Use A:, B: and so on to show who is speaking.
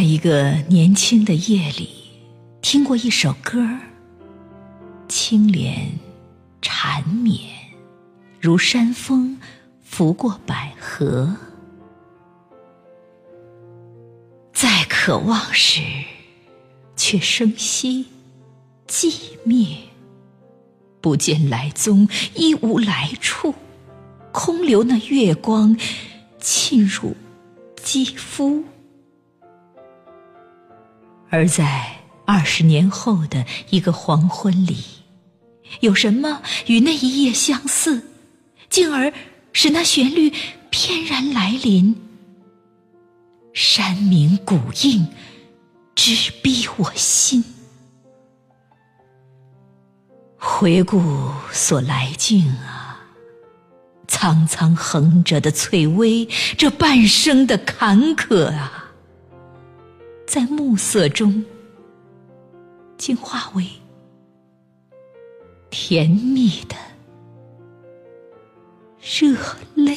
A: 在一个年轻的夜里，听过一首歌，清莲缠绵，如山风拂过百合。再渴望时，却生息寂灭，不见来踪，亦无来处，空留那月光沁入肌肤。而在二十年后的一个黄昏里，有什么与那一夜相似，进而使那旋律翩然来临？山鸣谷应，直逼我心。回顾所来境啊，苍苍横着的翠微，这半生的坎坷啊！在暮色中，竟化为甜蜜的热泪。